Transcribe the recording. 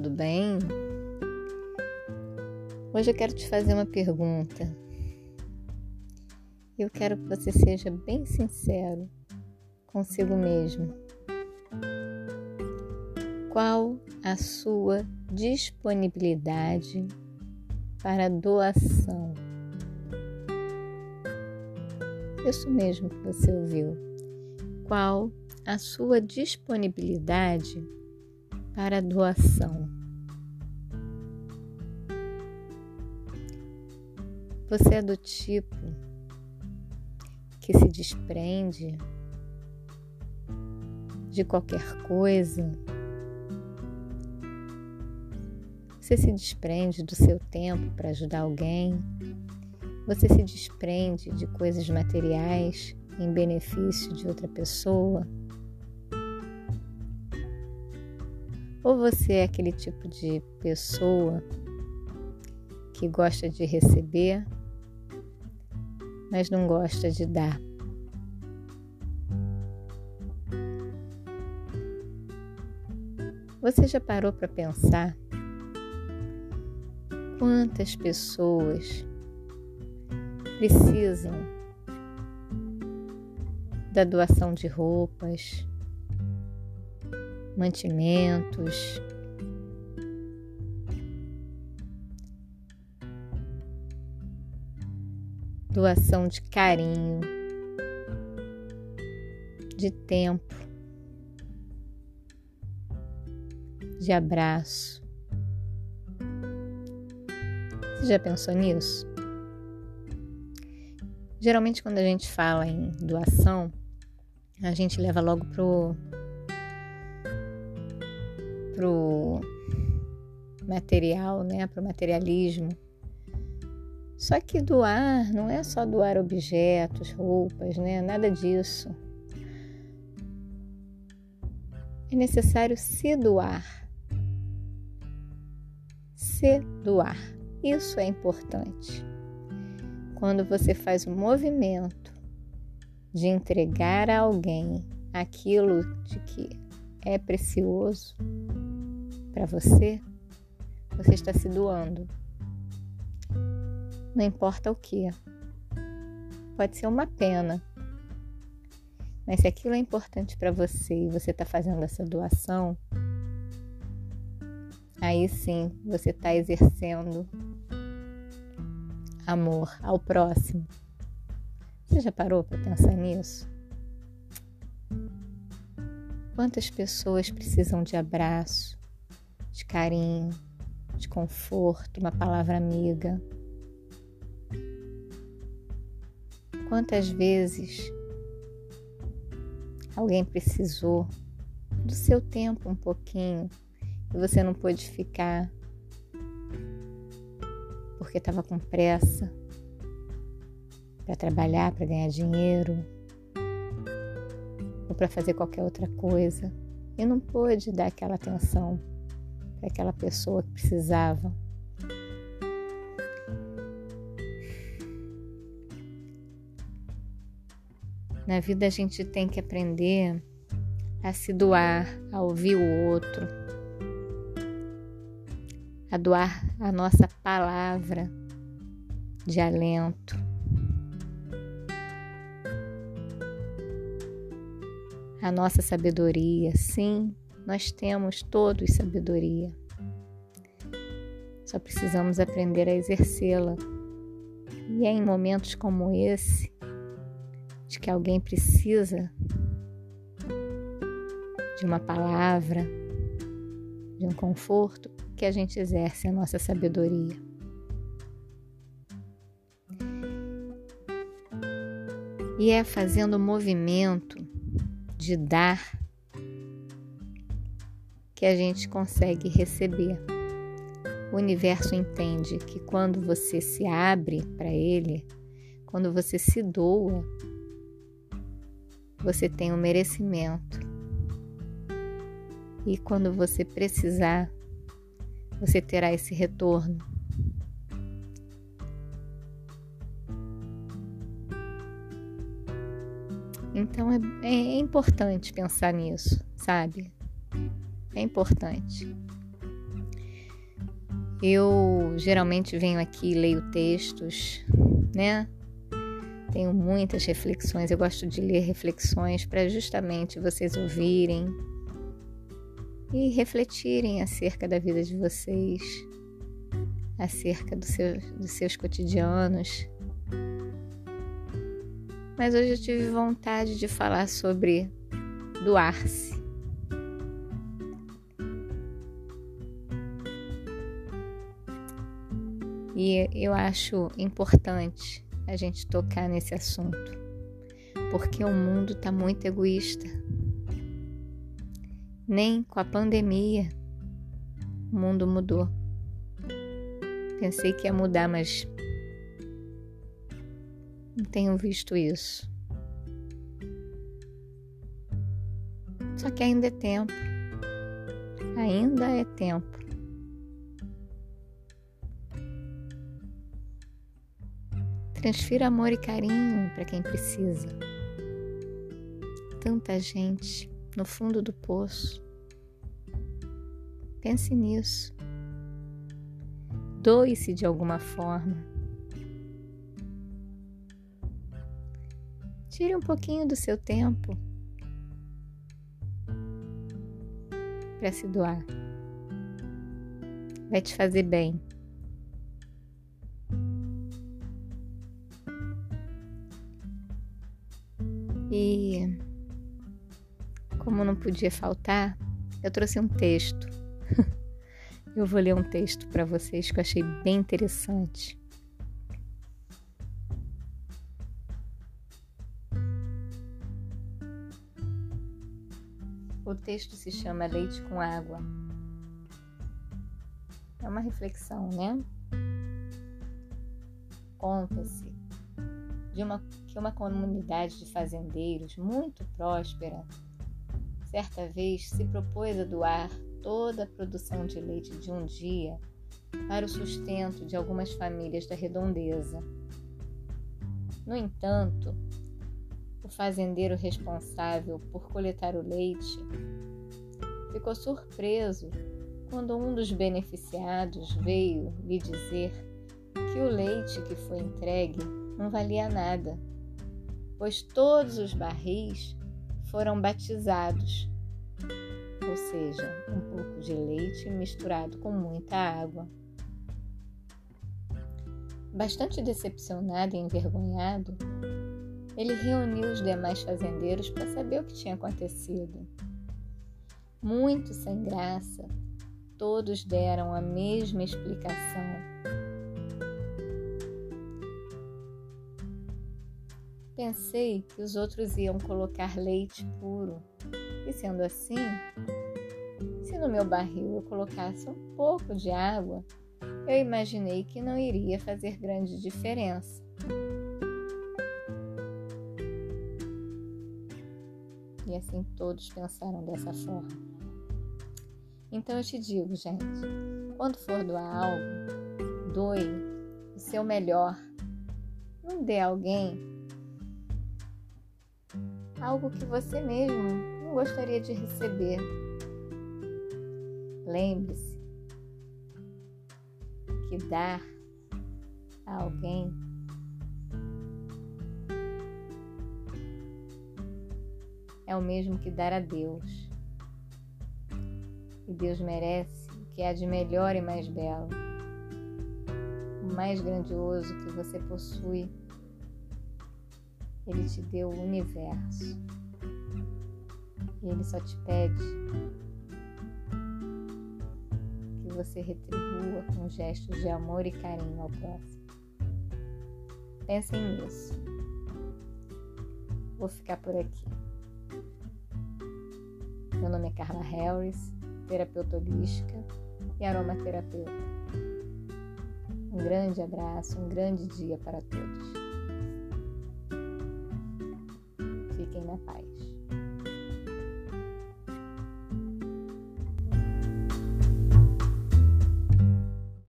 tudo bem? Hoje eu quero te fazer uma pergunta. Eu quero que você seja bem sincero consigo mesmo. Qual a sua disponibilidade para doação? Isso mesmo que você ouviu. Qual a sua disponibilidade para doação. Você é do tipo que se desprende de qualquer coisa. Você se desprende do seu tempo para ajudar alguém. Você se desprende de coisas materiais em benefício de outra pessoa. Ou você é aquele tipo de pessoa que gosta de receber, mas não gosta de dar. Você já parou para pensar quantas pessoas precisam da doação de roupas, mantimentos. Doação de carinho, de tempo, de abraço. Você já pensou nisso? Geralmente, quando a gente fala em doação, a gente leva logo pro pro material, né, pro materialismo. Só que doar não é só doar objetos, roupas, né, nada disso. É necessário se doar. Se doar. Isso é importante. Quando você faz o movimento de entregar a alguém aquilo de que é precioso para você, você está se doando. Não importa o que. Pode ser uma pena. Mas se aquilo é importante para você e você está fazendo essa doação, aí sim você está exercendo amor ao próximo. Você já parou para pensar nisso? Quantas pessoas precisam de abraço, de carinho, de conforto, uma palavra amiga? Quantas vezes alguém precisou do seu tempo um pouquinho e você não pôde ficar porque estava com pressa para trabalhar, para ganhar dinheiro ou para fazer qualquer outra coisa e não pôde dar aquela atenção para aquela pessoa que precisava. Na vida a gente tem que aprender a se doar, a ouvir o outro, a doar a nossa palavra de alento. A nossa sabedoria, sim, nós temos todos sabedoria. Só precisamos aprender a exercê-la. E é em momentos como esse de que alguém precisa de uma palavra, de um conforto, que a gente exerce a nossa sabedoria. E é fazendo o movimento de dar que a gente consegue receber. O universo entende que quando você se abre para ele, quando você se doa, você tem o um merecimento. E quando você precisar, você terá esse retorno. Então é, é importante pensar nisso, sabe? É importante. Eu geralmente venho aqui e leio textos, né? Tenho muitas reflexões, eu gosto de ler reflexões para justamente vocês ouvirem e refletirem acerca da vida de vocês, acerca do seu, dos seus cotidianos. Mas hoje eu tive vontade de falar sobre doar-se. E eu acho importante a gente tocar nesse assunto, porque o mundo está muito egoísta. Nem com a pandemia o mundo mudou. Pensei que ia mudar, mas não tenho visto isso. Só que ainda é tempo. Ainda é tempo. Transfira amor e carinho para quem precisa. Tanta gente no fundo do poço. Pense nisso. Doe-se de alguma forma. Tire um pouquinho do seu tempo para se doar. Vai te fazer bem. E como não podia faltar, eu trouxe um texto. eu vou ler um texto para vocês que eu achei bem interessante. O texto se chama Leite com Água. É uma reflexão, né? Conta-se de uma, que uma comunidade de fazendeiros muito próspera, certa vez se propôs a doar toda a produção de leite de um dia para o sustento de algumas famílias da redondeza. No entanto, o fazendeiro responsável por coletar o leite ficou surpreso quando um dos beneficiados veio lhe dizer que o leite que foi entregue não valia nada, pois todos os barris foram batizados, ou seja, um pouco de leite misturado com muita água. Bastante decepcionado e envergonhado, ele reuniu os demais fazendeiros para saber o que tinha acontecido. Muito sem graça, todos deram a mesma explicação Pensei que os outros iam colocar leite puro. E sendo assim, se no meu barril eu colocasse um pouco de água, eu imaginei que não iria fazer grande diferença. E assim todos pensaram dessa forma. Então eu te digo, gente, quando for doar algo, doe o seu melhor. Não dê a alguém algo que você mesmo não gostaria de receber. Lembre-se que dar a alguém é o mesmo que dar a Deus. E Deus merece o que há de melhor e mais belo, o mais grandioso que você possui ele te deu o universo. E ele só te pede que você retribua com gestos de amor e carinho ao próximo. Pensem nisso. Vou ficar por aqui. Meu nome é Carla Harris, terapeuta holística e aromaterapeuta. Um grande abraço, um grande dia para todos. identify